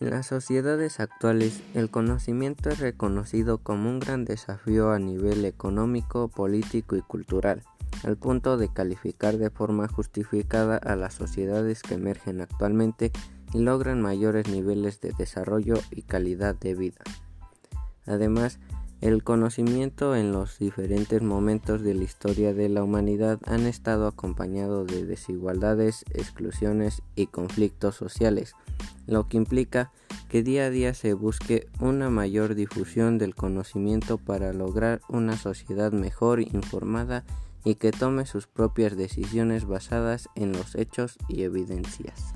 En las sociedades actuales, el conocimiento es reconocido como un gran desafío a nivel económico, político y cultural, al punto de calificar de forma justificada a las sociedades que emergen actualmente y logran mayores niveles de desarrollo y calidad de vida. Además, el conocimiento en los diferentes momentos de la historia de la humanidad han estado acompañado de desigualdades, exclusiones y conflictos sociales, lo que implica que día a día se busque una mayor difusión del conocimiento para lograr una sociedad mejor informada y que tome sus propias decisiones basadas en los hechos y evidencias.